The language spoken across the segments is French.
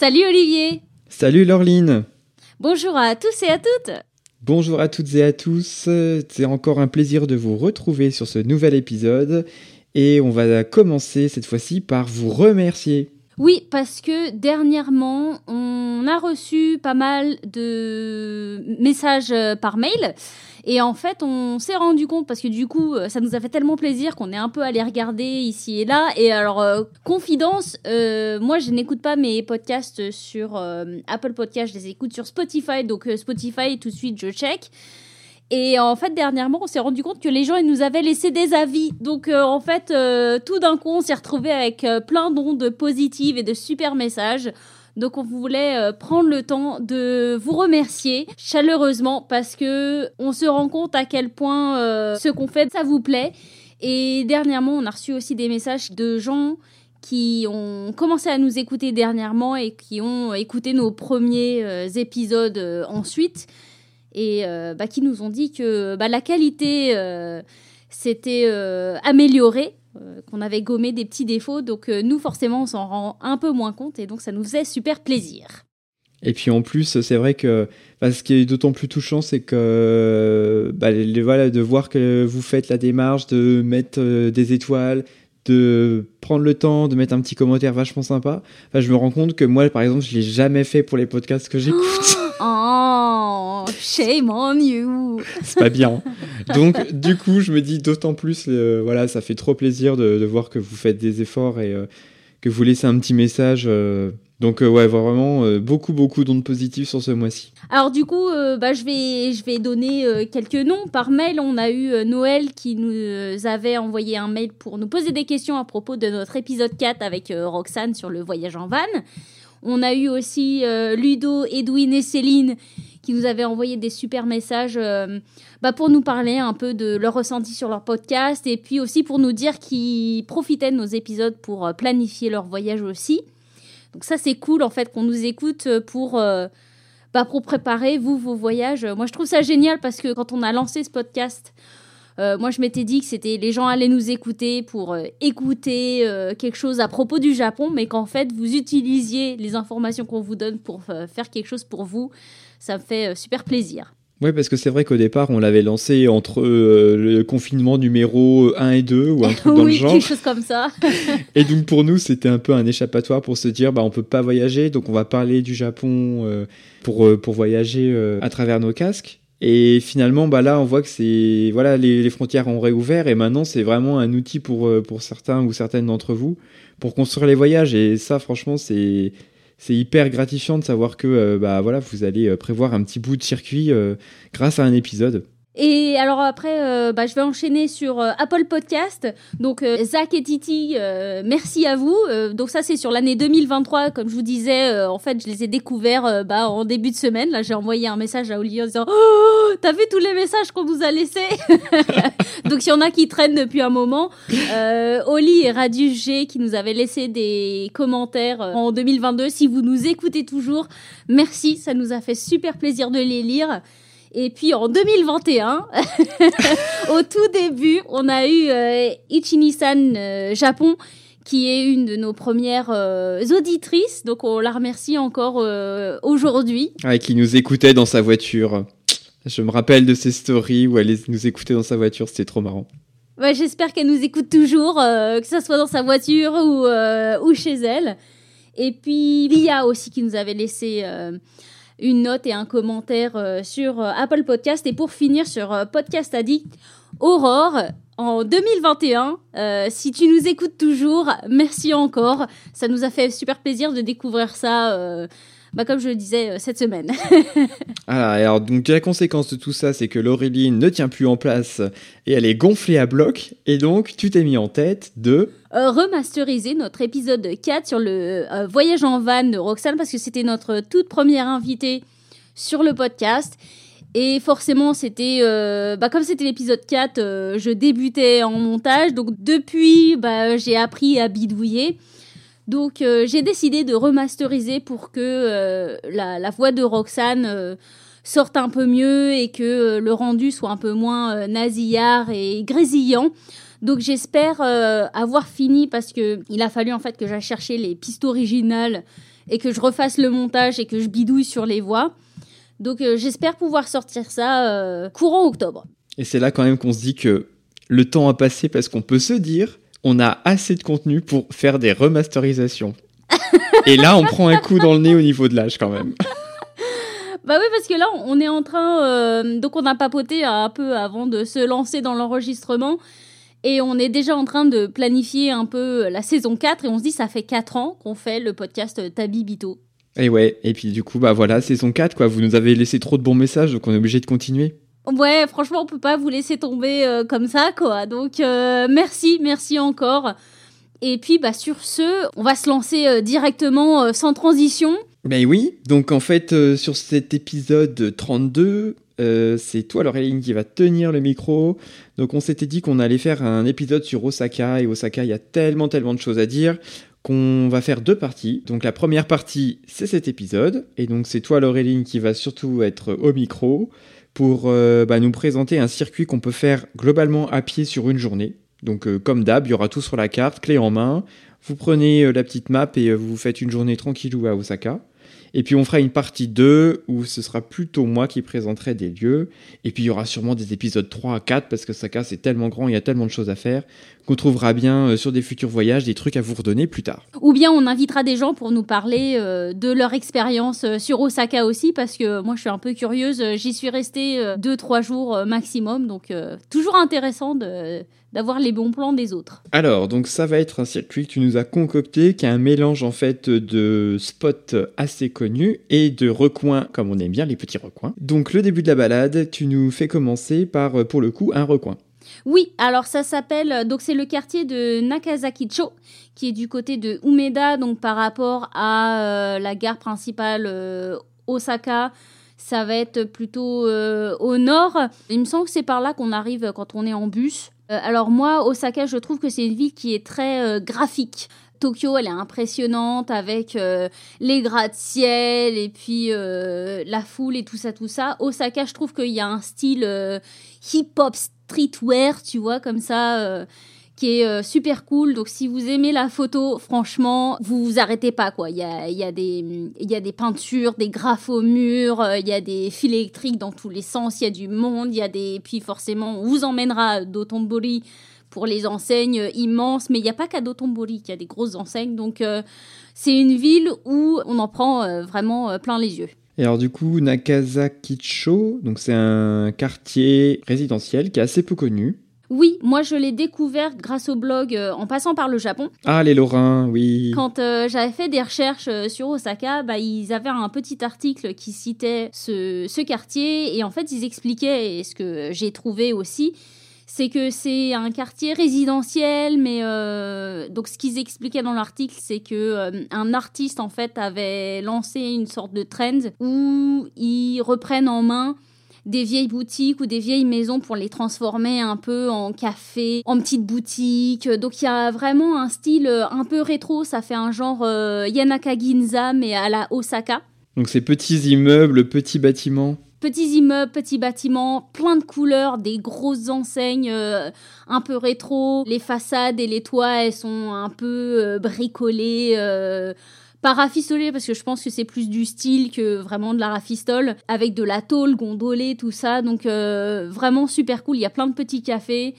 Salut Olivier. Salut Laureline. Bonjour à tous et à toutes. Bonjour à toutes et à tous, c'est encore un plaisir de vous retrouver sur ce nouvel épisode. Et on va commencer cette fois-ci par vous remercier. Oui, parce que dernièrement, on a reçu pas mal de messages par mail et en fait, on s'est rendu compte, parce que du coup, euh, ça nous a fait tellement plaisir qu'on est un peu allé regarder ici et là. Et alors, euh, confidence, euh, moi, je n'écoute pas mes podcasts sur Apple Podcasts, je les écoute sur Spotify. Donc, Spotify, tout de suite, je check. Et en fait, dernièrement, on s'est rendu compte que les gens, ils nous avaient laissé des avis. Donc, en fait, tout d'un coup, on s'est retrouvé avec plein d'ondes positives et de super messages. Donc on voulait euh, prendre le temps de vous remercier chaleureusement parce que on se rend compte à quel point euh, ce qu'on fait ça vous plaît. Et dernièrement, on a reçu aussi des messages de gens qui ont commencé à nous écouter dernièrement et qui ont écouté nos premiers euh, épisodes ensuite et bah, qui nous ont dit que bah, la qualité s'était améliorée euh, qu'on avait gommé des petits défauts. Donc euh, nous, forcément, on s'en rend un peu moins compte et donc ça nous faisait super plaisir. Et puis en plus, c'est vrai que ce qui est d'autant plus touchant, c'est que bah, voilà, de voir que vous faites la démarche de mettre euh, des étoiles, de prendre le temps de mettre un petit commentaire vachement sympa. Enfin, je me rends compte que moi, par exemple, je l'ai jamais fait pour les podcasts que j'écoute. Oh, shame on you. C'est pas bien. Donc, du coup, je me dis d'autant plus, euh, voilà, ça fait trop plaisir de, voir que vous faites des efforts et euh, que vous laissez un petit message. Euh, donc ouais, vraiment beaucoup beaucoup d'ondes positives sur ce mois-ci. Alors du coup, bah, je vais je vais donner quelques noms par mail. On a eu Noël qui nous avait envoyé un mail pour nous poser des questions à propos de notre épisode 4 avec Roxane sur le voyage en van. On a eu aussi Ludo, Edwin et Céline qui nous avaient envoyé des super messages bah, pour nous parler un peu de leur ressenti sur leur podcast et puis aussi pour nous dire qu'ils profitaient de nos épisodes pour planifier leur voyage aussi. Donc ça, c'est cool, en fait, qu'on nous écoute euh, pour, euh, bah, pour préparer, vous, vos voyages. Moi, je trouve ça génial parce que quand on a lancé ce podcast, euh, moi, je m'étais dit que c'était les gens allaient nous écouter pour écouter quelque chose à propos du Japon, mais qu'en fait, vous utilisiez les informations qu'on vous donne pour faire quelque chose pour vous. Ça me fait super plaisir. Oui, parce que c'est vrai qu'au départ, on l'avait lancé entre euh, le confinement numéro 1 et 2 ou un truc dans le genre. quelque chose comme ça. et donc pour nous, c'était un peu un échappatoire pour se dire, bah, on peut pas voyager, donc on va parler du Japon euh, pour, euh, pour voyager à travers nos casques. Et finalement, bah là, on voit que c'est voilà, les, frontières ont réouvert et maintenant c'est vraiment un outil pour, pour certains ou certaines d'entre vous pour construire les voyages. Et ça, franchement, c'est hyper gratifiant de savoir que euh, bah, voilà, vous allez euh, prévoir un petit bout de circuit euh, grâce à un épisode. Et alors après, euh, bah, je vais enchaîner sur euh, Apple Podcast. Donc euh, Zach et Titi, merci à vous. donc ça c'est sur l'année 2023, comme je vous disais. en fait, je les ai découverts bah, en début de semaine. Là, j'ai envoyé un message à Olivier en disant oh, "T'as vu tous les messages qu'on nous a laissés? Donc il y en a qui traînent depuis un moment. Oli et Radius G qui nous avaient laissé des commentaires en 2022. Si vous nous écoutez toujours, merci. Ça nous a fait super plaisir de les lire. Et puis en 2021, au tout début, on a eu euh, Ichini-san euh, Japon, qui est une de nos premières euh, auditrices. Donc on la remercie encore aujourd'hui. Ah, qui nous écoutait dans sa voiture. Je me rappelle de ces stories où elle nous écoutait dans sa voiture, c'était trop marrant. Ouais, J'espère qu'elle nous écoute toujours, que ce soit dans sa voiture ou, ou chez elle. Et puis Lia aussi qui nous avait laissé une note et un commentaire euh, sur euh, Apple Podcast. Et pour finir sur euh, Podcast Addict, Aurore, en 2021. si tu nous écoutes toujours, merci encore. Ça nous a fait super plaisir de découvrir ça bah, comme je le disais euh, cette semaine. Ah, alors donc la conséquence de tout ça, c'est que Laureline ne tient plus en place et elle est gonflée à bloc. Et donc tu t'es mis en tête de Euh, remasteriser notre épisode 4 sur le euh, voyage en van de Roxane parce que c'était notre toute première invitée sur le podcast. Et forcément, c'était euh, bah, comme c'était l'épisode 4, euh, je débutais en montage. Donc depuis, bah, j'ai appris à bidouiller. Donc euh, j'ai décidé de remasteriser pour que euh, la, voix de Roxane euh, sorte un peu mieux et que le rendu soit un peu moins nasillard et grésillant. Donc j'espère avoir fini parce que il a fallu en fait que j'aille chercher les pistes originales et que je refasse le montage et que je bidouille sur les voix. Donc j'espère pouvoir sortir ça courant octobre. Et c'est là quand même qu'on se dit que le temps a passé parce qu'on peut se dire on a assez de contenu pour faire des remasterisations. Et là, on prend un coup dans le nez au niveau de l'âge quand même. Bah oui parce que là on est en train euh, donc on a papoté un peu avant de se lancer dans l'enregistrement et on est déjà en train de planifier un peu la saison 4 et on se dit ça fait 4 ans qu'on fait le podcast Tabi Bito. Et ouais, et puis du coup, bah voilà, saison 4, quoi. Vous nous avez laissé trop de bons messages, donc on est obligé de continuer. Ouais, franchement, on peut pas vous laisser tomber euh, comme ça, quoi. Donc, euh, merci, merci encore. Et puis, bah, sur ce, on va se lancer euh, directement, sans transition. Ben oui, donc en fait, sur cet épisode 32, euh, c'est toi, Laureline, qui va tenir le micro. Donc on s'était dit qu'on allait faire un épisode sur Osaka, et Osaka, il y a tellement, tellement de choses à dire qu'on va faire deux parties. Donc la première partie, c'est cet épisode, et donc c'est toi, Laureline, qui va surtout être au micro pour euh, bah, nous présenter un circuit qu'on peut faire globalement à pied sur une journée. Donc euh, comme d'hab, il y aura tout sur la carte, clé en main. Vous prenez euh, la petite map et vous faites une journée tranquillou à Osaka. Et puis on fera une partie 2 où ce sera plutôt moi qui présenterai des lieux. Et puis il y aura sûrement des épisodes 3 à 4 parce que Osaka c'est tellement grand, il y a tellement de choses à faire qu'on trouvera bien euh, sur des futurs voyages des trucs à vous redonner plus tard. Ou bien on invitera des gens pour nous parler euh, de leur expérience euh, sur Osaka aussi, parce que moi je suis un peu curieuse. J'y suis restée 2-3 jours maximum, donc toujours intéressant de- d'avoir les bons plans des autres. Alors, donc ça va être un circuit que tu nous as concocté, qui est un mélange en fait de spots assez connus et de recoins, comme on aime bien les petits recoins. Donc le début de la balade, tu nous fais commencer par, pour le coup, un recoin. Oui, alors ça s'appelle, euh, donc c'est le quartier de Nakazakicho, qui est du côté de Umeda, donc par rapport à euh, la gare principale euh, Osaka. Ça va être plutôt au nord. Il me semble que c'est par là qu'on arrive quand on est en bus. Alors moi, Osaka, je trouve que c'est une ville qui est très graphique. Tokyo, elle est impressionnante avec les gratte-ciel et puis la foule et tout ça, tout ça. Osaka, je trouve qu'il y a un style hip-hop streetwear, tu vois, comme ça, euh, qui est euh, super cool. Donc, si vous aimez la photo, franchement, vous vous arrêtez pas, quoi. Il y a, y, a des- il y a des peintures, des graphes au mur, euh, il y a des fils électriques dans tous les sens, il y a du monde, il y a des... Puis forcément, on vous emmènera à Dotonbori pour les enseignes immenses, mais il n'y a pas qu'à Dotonbori qu'il y a des grosses enseignes. Donc, c'est une ville où on en prend vraiment plein les yeux. Et alors du coup, Nakazakicho, donc c'est un quartier résidentiel qui est assez peu connu. Oui, moi je l'ai découvert grâce au blog euh, en passant par le Japon. Ah, les Lorrains, oui. Quand euh, j'avais fait des recherches euh, sur Osaka, bah, ils avaient un petit article qui citait ce, ce quartier et en fait ils expliquaient, et ce que j'ai trouvé aussi, c'est que c'est un quartier résidentiel, mais euh, donc ce qu'ils expliquaient dans l'article, c'est que euh, un artiste en fait avait lancé une sorte de trend où ils reprennent en main des vieilles boutiques ou des vieilles maisons pour les transformer un peu en café, en petites boutiques. Donc il y a vraiment un style euh, un peu rétro, ça fait un genre Yanaka Ginza mais à la Osaka. Donc ces petits immeubles, petits bâtiments. Petits immeubles, petits bâtiments, plein de couleurs, des grosses enseignes euh, un peu rétro. Les façades et les toits, elles sont un peu euh, bricolées. euh, pas parce que je pense que c'est plus du style que vraiment de la rafistole avec de la tôle gondolée tout ça donc euh, vraiment super cool il y a plein de petits cafés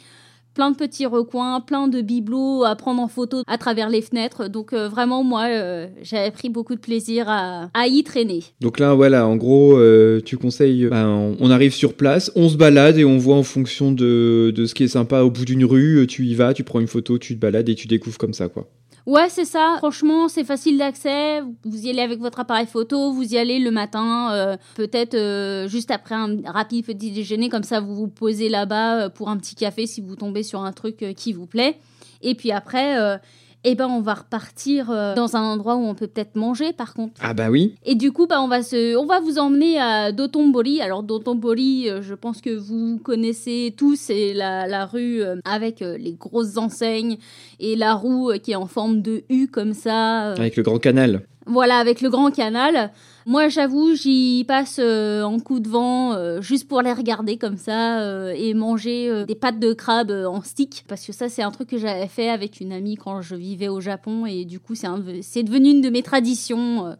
plein de petits recoins plein de bibelots à prendre en photo à travers les fenêtres donc euh, vraiment moi euh, j'avais pris beaucoup de plaisir à, y traîner Donc là, voilà, en gros, euh, tu conseilles, ben, on arrive sur place, on se balade et on voit en fonction de, de ce qui est sympa au bout d'une rue, tu y vas, tu prends une photo, tu te balades et tu découvres comme ça, quoi. Ouais, c'est ça. Franchement, c'est facile d'accès. Vous y allez avec votre appareil photo, vous y allez le matin, euh, peut-être euh, juste après un rapide petit déjeuner, comme ça vous vous posez là-bas euh, pour un petit café si vous tombez sur un truc qui vous plaît. Et puis après, eh ben on va repartir euh, dans un endroit où on peut peut-être manger par contre. Ah bah oui. Et du coup bah on va se on va vous emmener à Dotonbori. Alors Dotonbori, euh, je pense que vous connaissez tous, c'est la, la rue euh, avec les grosses enseignes et la roue qui est en forme de U comme ça. Avec le grand canal. Voilà, avec le grand canal. Moi, j'avoue, j'y passe euh, en coup de vent euh, juste pour les regarder comme ça euh, et manger des pâtes de crabe en stick. Parce que ça, c'est un truc que j'avais fait avec une amie quand je vivais au Japon et du coup, c'est devenu une de mes traditions.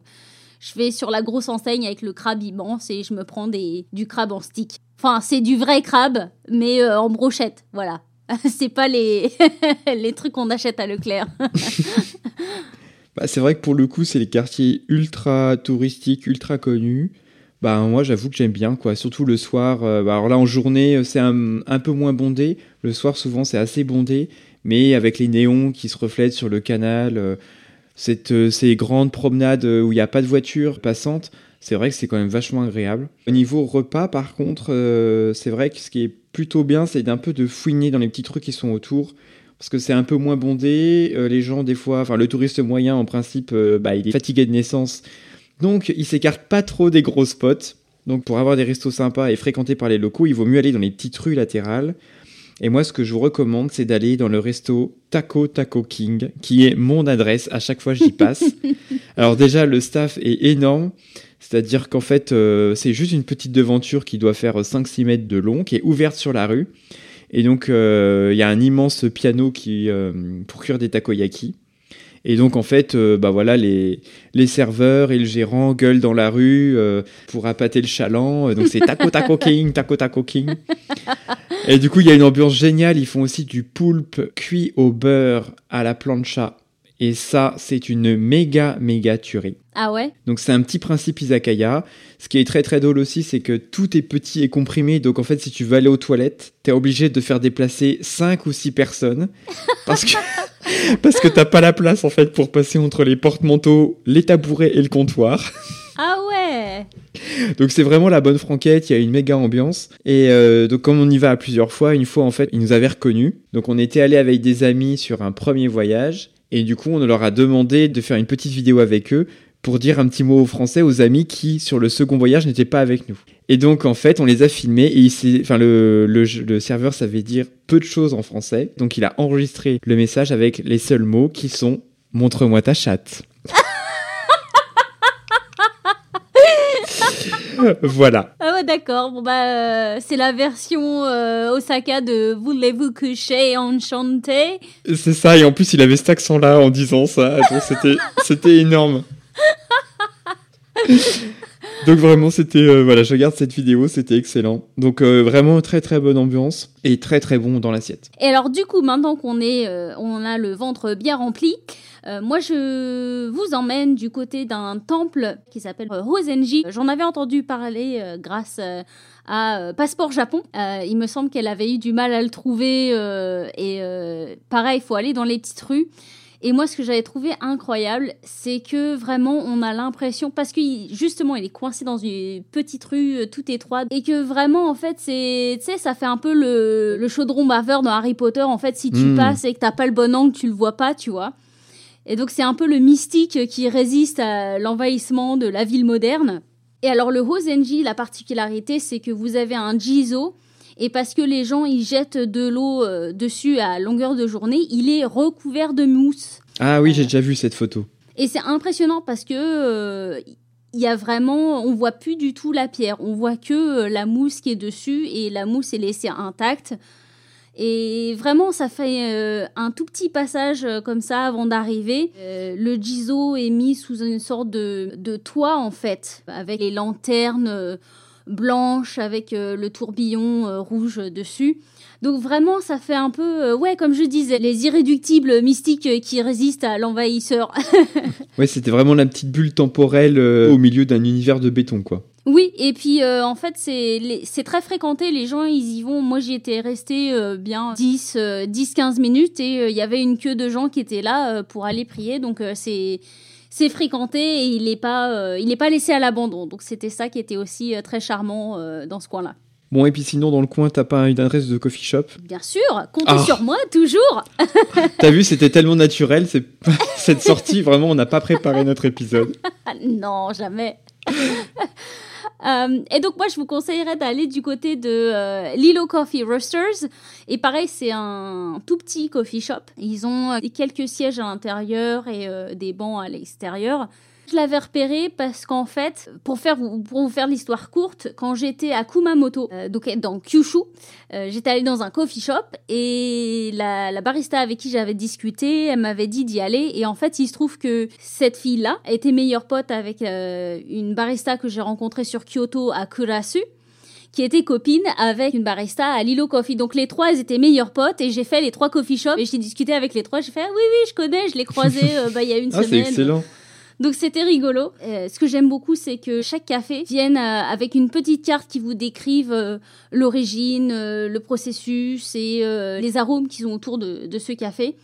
je vais sur la grosse enseigne avec le crabe immense et je me prends du crabe en stick. Enfin, c'est du vrai crabe, mais en brochette, voilà. c'est pas les trucs qu'on achète à Leclerc. Bah, c'est vrai que pour le coup, c'est les quartiers ultra touristiques, ultra connus. Bah, moi, j'avoue que j'aime bien, quoi. Surtout le soir. Euh, bah, alors là, en journée, euh, c'est un, peu moins bondé. Le soir, souvent, c'est assez bondé. Mais avec les néons qui se reflètent sur le canal, euh, cette, ces grandes promenades où il n'y a pas de voiture passante, c'est vrai que c'est quand même vachement agréable. Au niveau repas, par contre, c'est vrai que ce qui est plutôt bien, c'est d'un peu de fouiner dans les petits trucs qui sont autour parce que c'est un peu moins bondé. Euh, les gens, des fois, enfin, le touriste moyen, en principe, euh, bah, il est fatigué de naissance. Donc, il s'écarte pas trop des gros spots. Donc, pour avoir des restos sympas et fréquentés par les locaux, il vaut mieux aller dans les petites rues latérales. Et moi, ce que je vous recommande, c'est d'aller dans le resto Taco Taco King, qui est mon adresse. À chaque fois, j'y passe. Alors, déjà, le staff est énorme. C'est-à-dire qu'en fait, euh, c'est juste une petite devanture qui doit faire 5-6 mètres de long, qui est ouverte sur la rue. Et donc, euh, il y a un immense piano qui, euh, pour cuire des takoyaki. Et donc, en fait, euh, bah voilà, les, les serveurs et le gérant gueulent dans la rue pour appâter le chaland. Donc, c'est taco taco king, taco taco king. Et du coup, il y a une ambiance géniale. Ils font aussi du poulpe cuit au beurre à la plancha et ça, c'est une méga, méga tuerie. Ah ouais? Donc c'est un petit principe izakaya. Ce qui est très très drôle aussi, c'est que tout est petit et comprimé. Donc en fait, si tu veux aller aux toilettes, t'es obligé de faire déplacer 5 ou 6 personnes. Parce que, parce que t'as pas la place en fait pour passer entre les porte-manteaux, les tabourets et le comptoir. Ah ouais Donc c'est vraiment la bonne franquette, il y a une méga ambiance. Et euh, donc comme on y va plusieurs fois, une fois en fait, ils nous avaient reconnus. Donc on était allé avec des amis sur un premier voyage. Et du coup, on leur a demandé de faire une petite vidéo avec eux pour dire un petit mot aux Français, aux amis qui, sur le second voyage, n'étaient pas avec nous. Et donc, en fait, on les a filmés et le, serveur savait dire peu de choses en français. Donc, il a enregistré le message avec les seuls mots qui sont Montre-moi ta chatte. voilà. Ah ouais, d'accord. Bon, bah, euh, c'est la version euh, Osaka de Voulez-vous coucher enchanté? C'est ça, et en plus, il avait cet accent-là en disant ça. c'était, énorme. Donc vraiment, c'était euh, voilà, je regarde cette vidéo, c'était excellent. Donc vraiment très très bonne ambiance et très très bon dans l'assiette. Et alors du coup, maintenant qu'on est, on a le ventre bien rempli, euh, moi, je vous emmène du côté d'un temple qui s'appelle euh, Hozenji. J'en avais entendu parler euh, grâce à Passeport Japon. il me semble qu'elle avait eu du mal à le trouver et pareil, il faut aller dans les petites rues. Et moi, ce que j'avais trouvé incroyable, c'est que vraiment, on a l'impression, parce que justement, il est coincé dans une petite rue toute étroite, et que vraiment, en fait, c'est, tu sais, ça fait un peu le, chaudron baveur dans Harry Potter. En fait, si tu hmm. passes et que t'as pas le bon angle, tu le vois pas, tu vois. Et donc c'est un peu le mystique qui résiste à l'envahissement de la ville moderne. Et alors le Hozenji, la particularité, c'est que vous avez un jizo, et parce que les gens y jettent de l'eau euh, dessus à longueur de journée, il est recouvert de mousse. Ah oui, j'ai déjà vu cette photo. Et c'est impressionnant parce que euh, il y a vraiment, on voit plus du tout la pierre, on voit que euh, la mousse qui est dessus et la mousse est laissée intacte. Et vraiment, ça fait euh, un tout petit passage euh, comme ça avant d'arriver. Euh, le Jizo est mis sous une sorte de, de, toit, en fait, avec les lanternes blanches, avec le tourbillon rouge dessus. Donc vraiment, ça fait un peu, ouais, comme je disais, les irréductibles mystiques qui résistent à l'envahisseur. ouais, c'était vraiment la petite bulle temporelle au milieu d'un univers de béton, quoi. Oui, et puis euh, en fait, c'est très fréquenté. Les gens, ils y vont. Moi, j'y étais restée euh, bien 10, euh, 10-15 minutes et euh, il y avait une queue de gens qui étaient là pour aller prier. Donc, c'est. C'est fréquenté et il n'est pas, il est pas laissé à l'abandon. Donc c'était ça qui était aussi très charmant dans ce coin-là. Bon, et puis sinon, dans le coin, t'as pas une adresse de coffee shop? Bien sûr, comptez Ah. sur moi toujours. T'as vu, c'était tellement naturel, cette sortie, vraiment, on n'a pas préparé notre épisode. Non, jamais. Euh, et donc moi je vous conseillerais d'aller du côté de euh, Lilo Coffee Roasters. Et pareil c'est un tout petit coffee shop. Ils ont euh, quelques sièges à l'intérieur et des bancs à l'extérieur je l'avais repéré parce qu'en fait, pour, faire, pour vous faire l'histoire courte, quand j'étais à Kumamoto, euh, donc dans Kyushu, euh, j'étais allée dans un coffee shop et la, la barista avec qui j'avais discuté, elle m'avait dit d'y aller. Et en fait, il se trouve que cette fille-là était meilleure pote avec euh, une barista que j'ai rencontrée sur Kyoto à Kurasu qui était copine avec une barista à Lilo Coffee. Donc les trois, elles étaient meilleures potes et j'ai fait les trois coffee shops et j'ai discuté avec les trois. J'ai fait ah, oui oui, je connais, je l'ai croisé euh, bah, il y a une Ah, c'est semaine. excellent. Donc c'était rigolo. Euh, ce que j'aime beaucoup, c'est que chaque café vienne euh, avec une petite carte qui vous décrive euh, l'origine, euh, le processus et les arômes qui sont autour de, de ce café.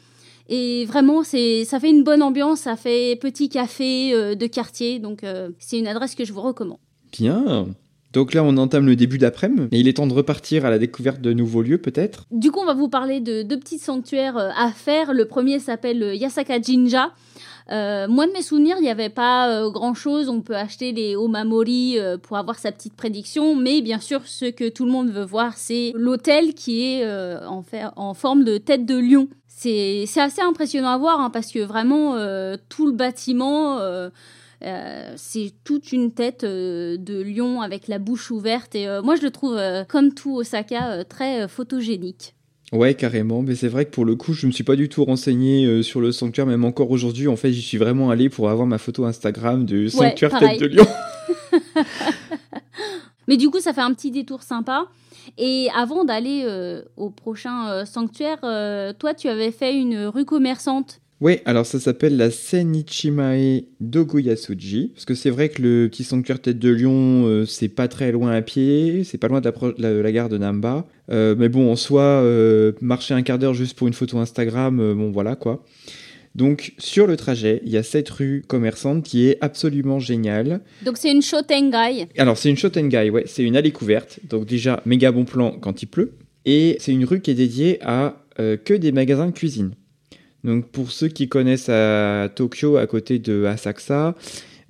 Et vraiment, c'est, ça fait une bonne ambiance, ça fait petit café de quartier. Donc c'est une adresse que je vous recommande. Bien. Donc là, on entame le début d'après-midi, et il est temps de repartir à la découverte de nouveaux lieux, peut-être? Du coup, on va vous parler de deux petits sanctuaires à faire. Le premier s'appelle Yasaka Jinja. Euh, moi, de mes souvenirs, il n'y avait pas euh, grand-chose. On peut acheter les Omamori euh, pour avoir sa petite prédiction. Mais bien sûr, ce que tout le monde veut voir, c'est l'hôtel qui est euh, en, forme de tête de lion. C'est assez impressionnant à voir hein, parce que vraiment, euh, tout le bâtiment... c'est toute une tête de lion avec la bouche ouverte et moi je le trouve comme tout Osaka très photogénique. Ouais, carrément. Mais c'est vrai que pour le coup, je me suis pas du tout renseigné euh, sur le sanctuaire, même encore aujourd'hui. En fait, j'y suis vraiment allé pour avoir ma photo Instagram du sanctuaire. Tête de Lion. Mais du coup, ça fait un petit détour sympa. Et avant d'aller euh, au prochain euh, sanctuaire, toi, tu avais fait une rue commerçante. Ouais, alors ça s'appelle la Senichimae Dogoyasuji. Parce que c'est vrai que le petit sanctuaire Tête de Lion, euh, c'est pas très loin à pied, c'est pas loin de la, pro- la- la gare de Namba. Euh, mais bon, en soi, euh, marcher un quart d'heure juste pour une photo Instagram, bon voilà quoi. Donc sur le trajet, il y a cette rue commerçante qui est absolument géniale. Donc, c'est une Shotengai. Alors c'est une Shotengai, ouais, c'est une allée couverte. Donc déjà, méga bon plan quand il pleut. Et c'est une rue qui est dédiée à que des magasins de cuisine. Donc pour ceux qui connaissent à Tokyo, à côté de Asakusa,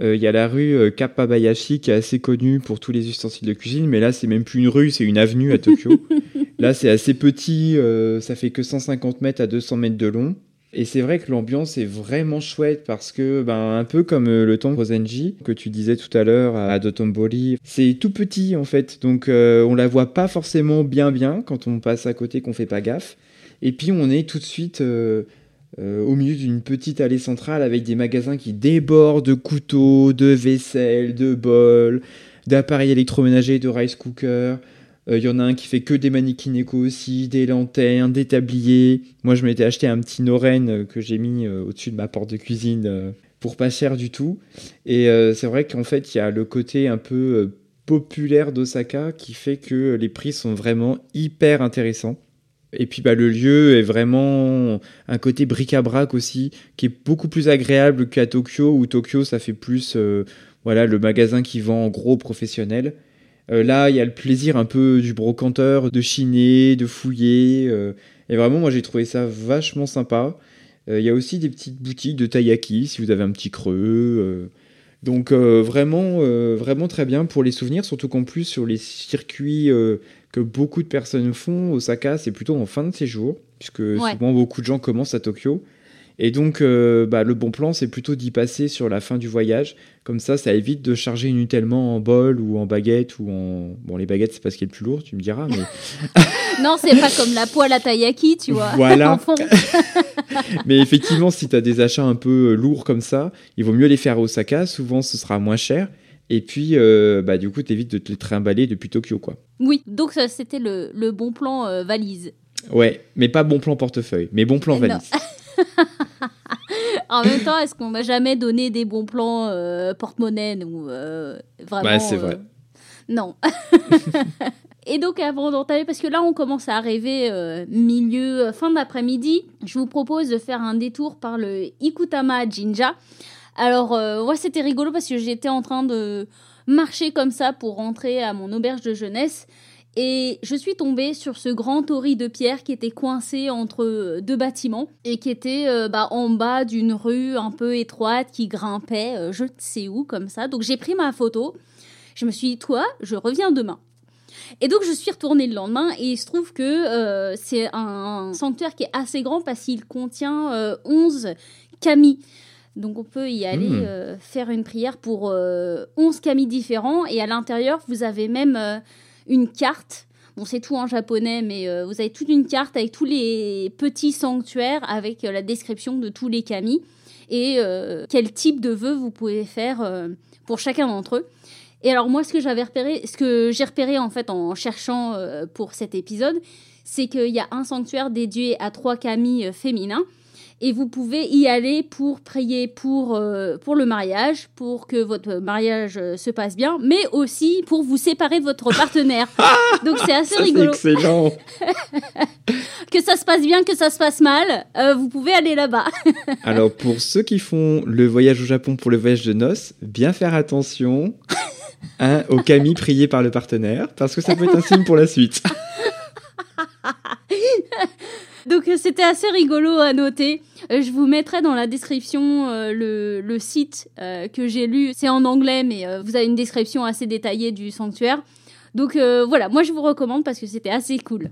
euh, il y a la rue euh, Kappabayashi qui est assez connue pour tous les ustensiles de cuisine, mais là c'est même plus une rue, c'est une avenue à Tokyo. là c'est assez petit, euh, ça fait que 150 mètres à 200 mètres de long. Et c'est vrai que l'ambiance est vraiment chouette parce que, ben, un peu comme le temple Rosenji que tu disais tout à l'heure à Dotonbori, c'est tout petit en fait, donc euh, on la voit pas forcément bien bien quand on passe à côté, qu'on fait pas gaffe. Et puis on est tout de suite euh, euh, au milieu d'une petite allée centrale avec des magasins qui débordent de couteaux, de vaisselle, de bols, d'appareils électroménagers, de rice cookers. Il y en a un qui fait que des mannequins aussi, des lanternes, des tabliers. Moi, je m'étais acheté un petit Noren euh, que j'ai mis euh, au-dessus de ma porte de cuisine euh, pour pas cher du tout. Et euh, c'est vrai qu'en fait, il y a le côté un peu euh, populaire d'Osaka qui fait que les prix sont vraiment hyper intéressants. Et puis bah, le lieu est vraiment un côté bric-à-brac aussi, qui est beaucoup plus agréable qu'à Tokyo, où Tokyo ça fait plus euh, voilà, le magasin qui vend en gros professionnel. Euh, là, il y a le plaisir un peu du brocanteur, de chiner, de fouiller. euh, et vraiment, moi j'ai trouvé ça vachement sympa. Il y a aussi des petites boutiques de taiyaki si vous avez un petit creux. Donc euh, vraiment, euh, vraiment très bien pour les souvenirs, surtout qu'en plus sur les circuits euh, que beaucoup de personnes font, Osaka c'est plutôt en fin de séjour, puisque souvent beaucoup de gens commencent à Tokyo. Et donc euh, bah, le bon plan c'est plutôt d'y passer sur la fin du voyage, comme ça ça évite de charger inutilement en bol ou en baguette ou en... Bon les baguettes c'est pas ce qui est le plus lourd, tu me diras, mais... Non, c'est pas comme la poêle à taiyaki, tu vois. Voilà. Mais effectivement, si tu as des achats un peu euh, lourds comme ça, il vaut mieux les faire à Osaka. Souvent, ce sera moins cher. Et puis, euh, bah, du coup, t'évites de te les trimballer depuis Tokyo, quoi. Oui, donc ça, c'était le, le bon plan euh, valise. Ouais, mais pas bon plan portefeuille, mais bon plan valise. En même temps, est-ce qu'on m'a jamais donné des bons plans euh, porte-monnaie ou euh, vraiment Ouais, c'est euh, vrai. Non. Et donc avant d'entamer, parce que là on commence à arriver euh, milieu, fin d'après-midi, je vous propose de faire un détour par le Ikutama Jinja. Alors euh, ouais c'était rigolo parce que j'étais en train de marcher comme ça pour rentrer à mon auberge de jeunesse. Et je suis tombée sur ce grand tori de pierre qui était coincé entre deux bâtiments et qui était euh, bah, en bas d'une rue un peu étroite qui grimpait je ne sais où comme ça. Donc j'ai pris ma photo. Je me suis dit, toi, je reviens demain. Et donc je suis retournée le lendemain et il se trouve que euh, c'est un sanctuaire qui est assez grand parce qu'il contient euh, 11 kami. Donc on peut y aller Mmh. euh, faire une prière pour euh, 11 kami différents et à l'intérieur vous avez même euh, une carte. Bon c'est tout en japonais mais euh, vous avez toute une carte avec tous les petits sanctuaires avec euh, la description de tous les kami et euh, quel type de vœux vous pouvez faire pour chacun d'entre eux. Et alors moi, ce que j'avais repéré, ce que j'ai repéré en fait en cherchant pour cet épisode, c'est qu'il y a un sanctuaire dédié à trois kami féminins. Et vous pouvez y aller pour prier pour, euh, pour le mariage, pour que votre mariage euh, se passe bien, mais aussi pour vous séparer de votre partenaire. Donc c'est assez Ça, c'est rigolo. excellent. Que ça se passe bien, que ça se passe mal, euh, vous pouvez aller là-bas. Alors, pour ceux qui font le voyage au Japon pour le voyage de noces, bien faire attention hein, au kami prié par le partenaire, parce que ça peut être un signe pour la suite. Donc euh, c'était assez rigolo à noter. Euh, je vous mettrai dans la description euh, le, le site euh, que j'ai lu. C'est en anglais, mais euh, vous avez une description assez détaillée du sanctuaire. Donc euh, voilà, moi je vous recommande parce que c'était assez cool.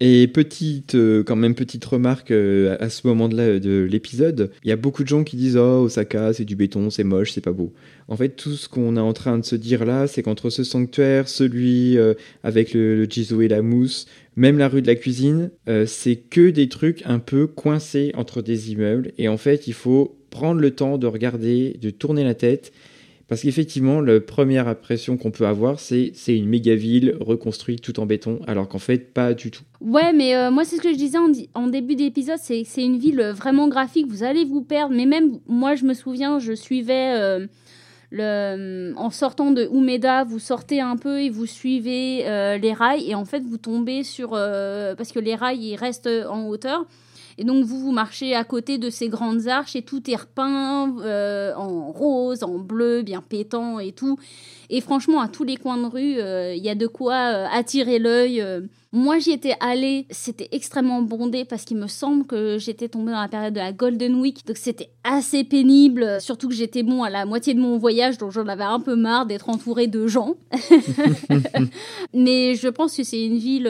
Et petite, euh, quand même petite remarque euh, à ce moment-là de l'épisode, il y a beaucoup de gens qui disent oh Osaka c'est du béton, c'est moche, c'est pas beau. En fait, tout ce qu'on est en train de se dire là, c'est qu'entre ce sanctuaire, celui euh, avec le, le jizo et la mousse, même la rue de la cuisine, euh, c'est que des trucs un peu coincés entre des immeubles. Et en fait, il faut prendre le temps de regarder, de tourner la tête. Parce qu'effectivement, la première impression qu'on peut avoir, c'est c'est une méga ville reconstruite tout en béton, alors qu'en fait, pas du tout. Ouais, mais euh, moi c'est ce que je disais en, début d'épisode, c'est c'est une ville vraiment graphique, vous allez vous perdre. Mais même moi je me souviens, je suivais euh, le, en sortant de Umeda, vous sortez un peu et vous suivez euh, les rails et en fait vous tombez sur euh, parce que les rails ils restent en hauteur. Et donc vous vous marchez à côté de ces grandes arches et tout est repeint euh, en rose, en bleu, bien pétant et tout. Et franchement, à tous les coins de rue, euh, il y a de quoi euh, attirer l'œil. euh. Moi, j'y étais allée, c'était extrêmement bondé parce qu'il me semble que j'étais tombée dans la période de la Golden Week. Donc c'était assez pénible, surtout que j'étais bon à la moitié de mon voyage, donc j'en avais un peu marre d'être entourée de gens. Mais je pense que c'est une ville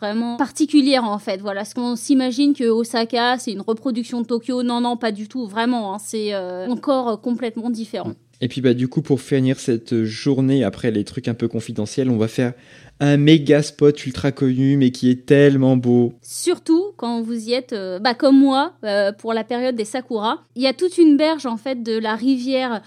vraiment particulière en fait. Voilà, ce qu'on s'imagine que Osaka, c'est une reproduction de Tokyo. Non, non, pas du tout, vraiment. hein. c'est encore complètement différent. Et puis bah du coup pour finir cette journée après les trucs un peu confidentiels, on va faire un méga spot ultra connu mais qui est tellement beau. Surtout quand vous y êtes, euh, bah, comme moi, euh, pour la période des sakuras. Il y a toute une berge en fait de la rivière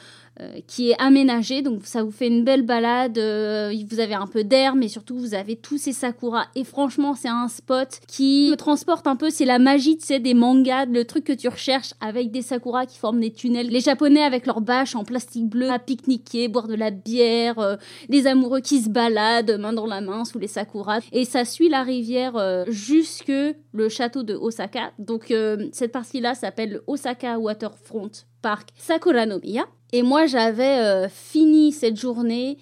qui est aménagée, donc ça vous fait une belle balade. euh, vous avez un peu d'air, mais surtout vous avez tous ces sakuras. Et franchement, c'est un spot qui me transporte un peu. C'est la magie, tu sais, des mangas, le truc que tu recherches avec des sakuras qui forment des tunnels. Les Japonais avec leurs bâches en plastique bleu à pique-niquer, boire de la bière, euh, les amoureux qui se baladent main dans la main sous les sakuras. Et ça suit la rivière euh, jusque le château de Osaka. Donc euh, cette partie-là s'appelle le Osaka Waterfront Park Sakuranomiya. Et moi j'avais euh, fini cette journée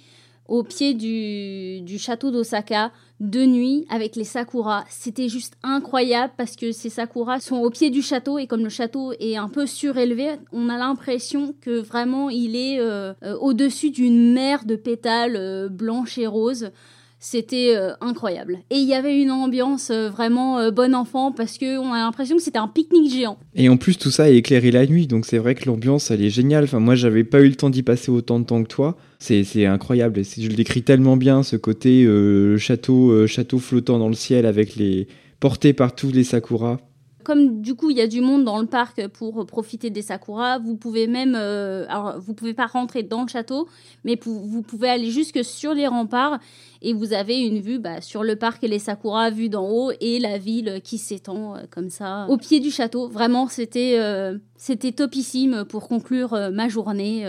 au pied du, château d'Osaka de nuit avec les sakuras. C'était juste incroyable parce que ces sakuras sont au pied du château et comme le château est un peu surélevé, on a l'impression que vraiment il est euh, euh, au-dessus d'une mer de pétales blanches et roses. C'était euh, incroyable. Et il y avait une ambiance euh, vraiment euh, bon enfant parce que on a l'impression que c'était un pique-nique géant. Et en plus tout ça est éclairé la nuit donc c'est vrai que l'ambiance elle est géniale. Enfin moi j'avais pas eu le temps d'y passer autant de temps que toi. C'est incroyable. Je le décris tellement bien ce côté château château flottant dans le ciel avec les porté par tous les sakuras. Comme du coup il y a du monde dans le parc pour profiter des sakuras, vous pouvez même, euh, alors vous pouvez pas rentrer dans le château, mais vous pouvez aller jusque sur les remparts et vous avez une vue bah, sur le parc et les sakuras vus d'en haut et la ville qui s'étend euh, comme ça au pied du château. Vraiment c'était euh, c'était topissime pour conclure ma journée.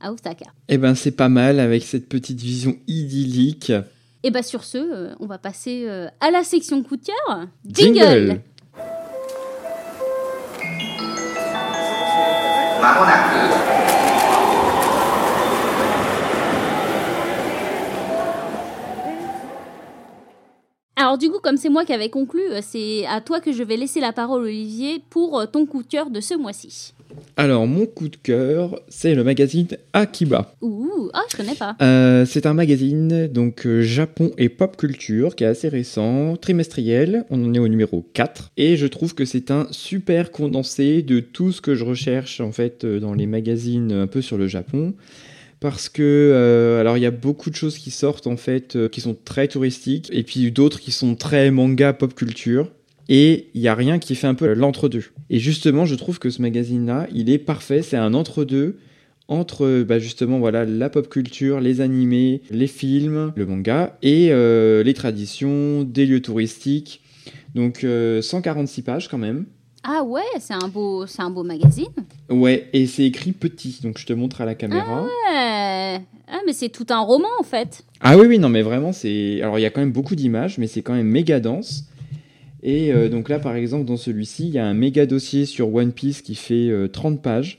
à Osaka. Eh ben c'est pas mal avec cette petite vision idyllique. Et bah sur ce, on va passer à la section coup de cœur. Jingle. Jingle Là có. Alors du coup, comme c'est moi qui avais conclu, euh, c'est à toi que je vais laisser la parole, Olivier, pour euh, ton coup de cœur de ce mois-ci. Alors mon coup de cœur, c'est le magazine Akiba. Ouh, ah, je connais pas. Euh, c'est un magazine donc Japon et pop culture qui est assez récent, trimestriel, on en est au numéro 4 et je trouve que c'est un super condensé de tout ce que je recherche en fait dans les magazines un peu sur le Japon parce que euh, alors il y a beaucoup de choses qui sortent en fait euh, qui sont très touristiques et puis d'autres qui sont très manga pop culture et il y a rien qui fait un peu l'entre-deux. Et justement, je trouve que ce magazine-là, il est parfait, c'est un entre-deux entre bah, justement voilà la pop culture, les animés, les films, le manga et euh, les traditions, des lieux touristiques. Donc euh, 146 pages quand même. Ah ouais, c'est un beau, c'est un beau magazine. Ouais, et c'est écrit petit, donc je te montre à la caméra. Ouais. Ah mais c'est tout un roman en fait. Ah oui, oui, non, mais vraiment, c'est. Alors, il y a quand même beaucoup d'images, mais c'est quand même méga dense. Et euh, donc là, par exemple, dans celui-ci, il y a un méga dossier sur One Piece qui fait euh, 30 pages.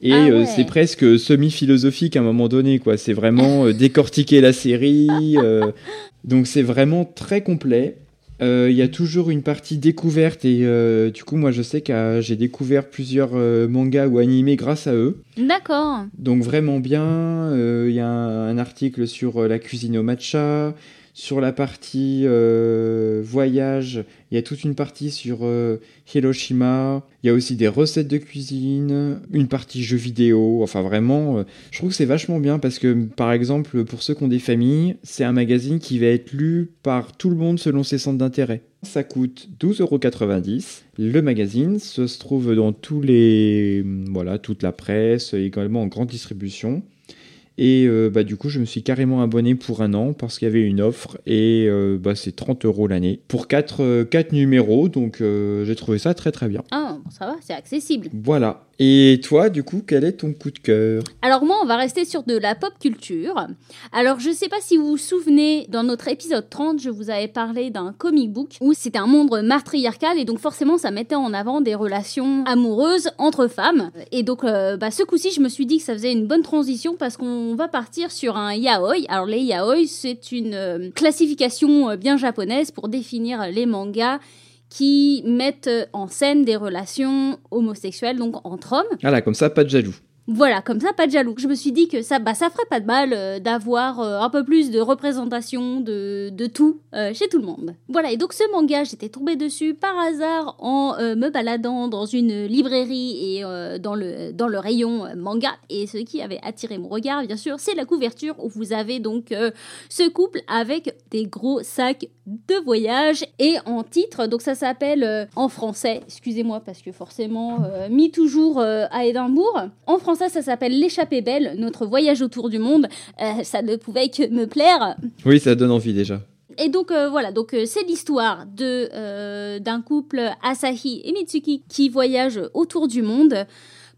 Et Ah euh, ouais. c'est presque semi-philosophique à un moment donné, quoi. C'est vraiment euh, décortiquer la série. donc c'est vraiment très complet. Euh, Il y a toujours une partie découverte et euh, du coup, moi, je sais que j'ai découvert plusieurs euh, mangas ou animés grâce à eux. D'accord. Donc vraiment bien, il y a un, un article sur la cuisine au matcha, sur la partie euh, voyage, il y a toute une partie sur euh, Hiroshima, il y a aussi des recettes de cuisine, une partie jeux vidéo, enfin vraiment, euh, je trouve que c'est vachement bien parce que par exemple pour ceux qui ont des familles, c'est un magazine qui va être lu par tout le monde selon ses centres d'intérêt. Ça coûte 12,90€. Le magazine se trouve dans tous les voilà toute la presse, également en grande distribution. Et euh, bah, du coup, je me suis carrément abonné pour un an parce qu'il y avait une offre et euh, bah, c'est 30 euros l'année pour 4, numéros. Donc euh, j'ai trouvé ça très très bien. Ah bon, ça va, c'est accessible. Voilà. Et toi, du coup, quel est ton coup de cœur? Alors moi, on va rester sur de la pop culture. Alors je sais pas si vous vous souvenez, dans notre épisode 30, je vous avais parlé d'un comic book où c'était un monde matriarcal et donc forcément ça mettait en avant des relations amoureuses entre femmes. Et donc euh, bah, ce coup-ci, je me suis dit que ça faisait une bonne transition parce qu'on va partir sur un yaoi. Alors les yaoi, c'est une euh, classification euh, bien japonaise pour définir les mangas qui mettent en scène des relations homosexuelles, donc entre hommes. Voilà, comme ça, pas de jaloux. Voilà, comme ça, pas de jaloux. Je me suis dit que ça, bah, ça ferait pas de mal euh, d'avoir euh, un peu plus de représentation de, de tout euh, chez tout le monde. Voilà, et donc ce manga, j'étais tombée dessus par hasard en me baladant dans une librairie et dans, le, dans le rayon manga. Et ce qui avait attiré mon regard, bien sûr, c'est la couverture où vous avez donc ce couple avec des gros sacs de voyage et en titre, donc ça s'appelle en français, excusez-moi parce que forcément mis toujours à Édimbourg. En français, ça s'appelle L'échappée belle, notre voyage autour du monde. Euh, ça ne pouvait que me plaire. Oui, ça donne envie déjà. Et donc euh, voilà, donc euh, c'est l'histoire de euh, d'un couple Asahi et Mitsuki qui voyagent autour du monde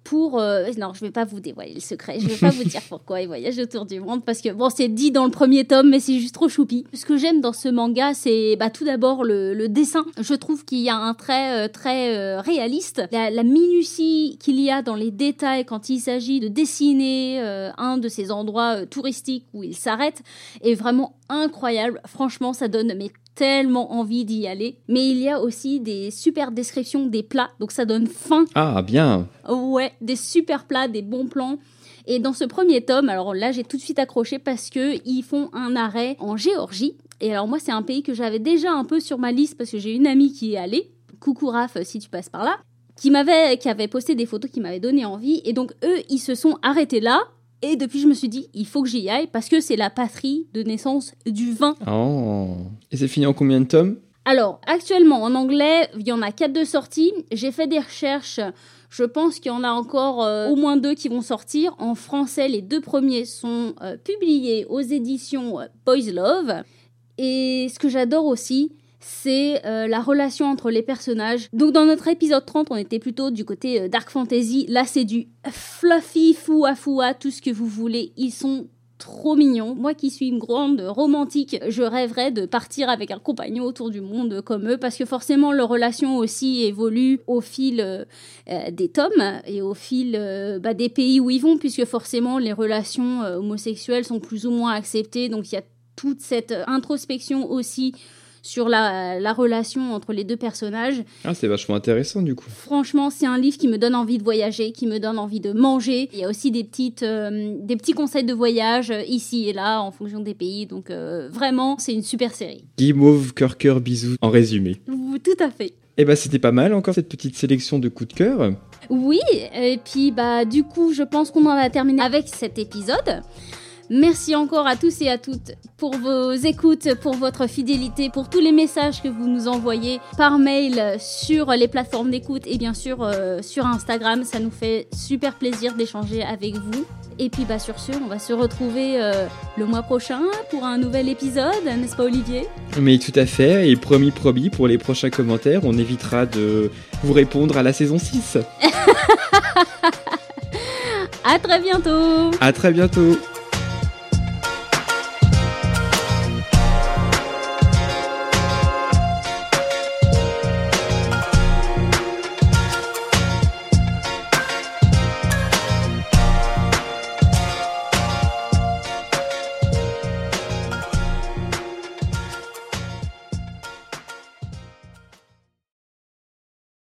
pour euh, non, je vais pas vous dévoiler le secret, je vais pas vous dire pourquoi ils voyagent autour du monde parce que bon, c'est dit dans le premier tome mais c'est juste trop choupi. Ce que j'aime dans ce manga, c'est bah tout d'abord le, le dessin. Je trouve qu'il y a un trait euh, très euh, réaliste, la, la minutie qu'il y a dans les détails quand il s'agit de dessiner euh, un de ces endroits touristiques où il s'arrête est vraiment incroyable. Franchement, ça donne mais tellement envie d'y aller. Mais il y a aussi des super descriptions des plats, donc ça donne faim. Ah, bien. Ouais, des super plats, des bons plans. Et dans ce premier tome, alors là j'ai tout de suite accroché parce que ils font un arrêt en Géorgie. Et alors moi c'est un pays que j'avais déjà un peu sur ma liste parce que j'ai une amie qui est allée. Coucou Raph si tu passes par là. Qui m'avait, qui avait posté des photos qui m'avaient donné envie. Et donc eux ils se sont arrêtés là. Et depuis je me suis dit il faut que j'y aille parce que c'est la patrie de naissance du vin. Oh. Et c'est fini en combien de tomes? Alors, actuellement, en anglais, il y en a quatre de sorties. J'ai fait des recherches. Je pense qu'il y en a encore euh, au moins deux qui vont sortir. En français, les deux premiers sont euh, publiés aux éditions euh, Boys Love. Et ce que j'adore aussi, c'est euh, la relation entre les personnages. Donc dans notre épisode 30, on était plutôt du côté euh, dark fantasy. Là, c'est du fluffy, foua foua, tout ce que vous voulez. Ils sont trop mignons. Moi qui suis une grande romantique, je rêverais de partir avec un compagnon autour du monde comme eux parce que forcément leur relation aussi évolue au fil euh, des tomes et au fil bah, des pays où ils vont puisque forcément les relations homosexuelles sont plus ou moins acceptées donc il y a toute cette introspection aussi sur la, la relation entre les deux personnages. Ah, c'est vachement intéressant du coup. Franchement, c'est un livre qui me donne envie de voyager, qui me donne envie de manger. Il y a aussi des, petites, euh, des petits conseils de voyage euh, ici et là en fonction des pays. Donc euh, vraiment, c'est une super série. Guimauve, cœur, cœur, bisous, en résumé. Ou- Tout à fait. Eh ben, c'était pas mal encore cette petite sélection de coups de cœur. Oui, et puis bah du coup, je pense qu'on en a terminé avec cet épisode. Merci encore à tous et à toutes pour vos écoutes, pour votre fidélité, pour tous les messages que vous nous envoyez par mail sur les plateformes d'écoute et bien sûr euh, sur Instagram. Ça nous fait super plaisir d'échanger avec vous. Et puis bah sur ce, on va se retrouver euh, le mois prochain pour un nouvel épisode, n'est-ce pas Olivier? Mais tout à fait, et promis promis, pour les prochains commentaires, on évitera de vous répondre à la saison 6. À très bientôt À très bientôt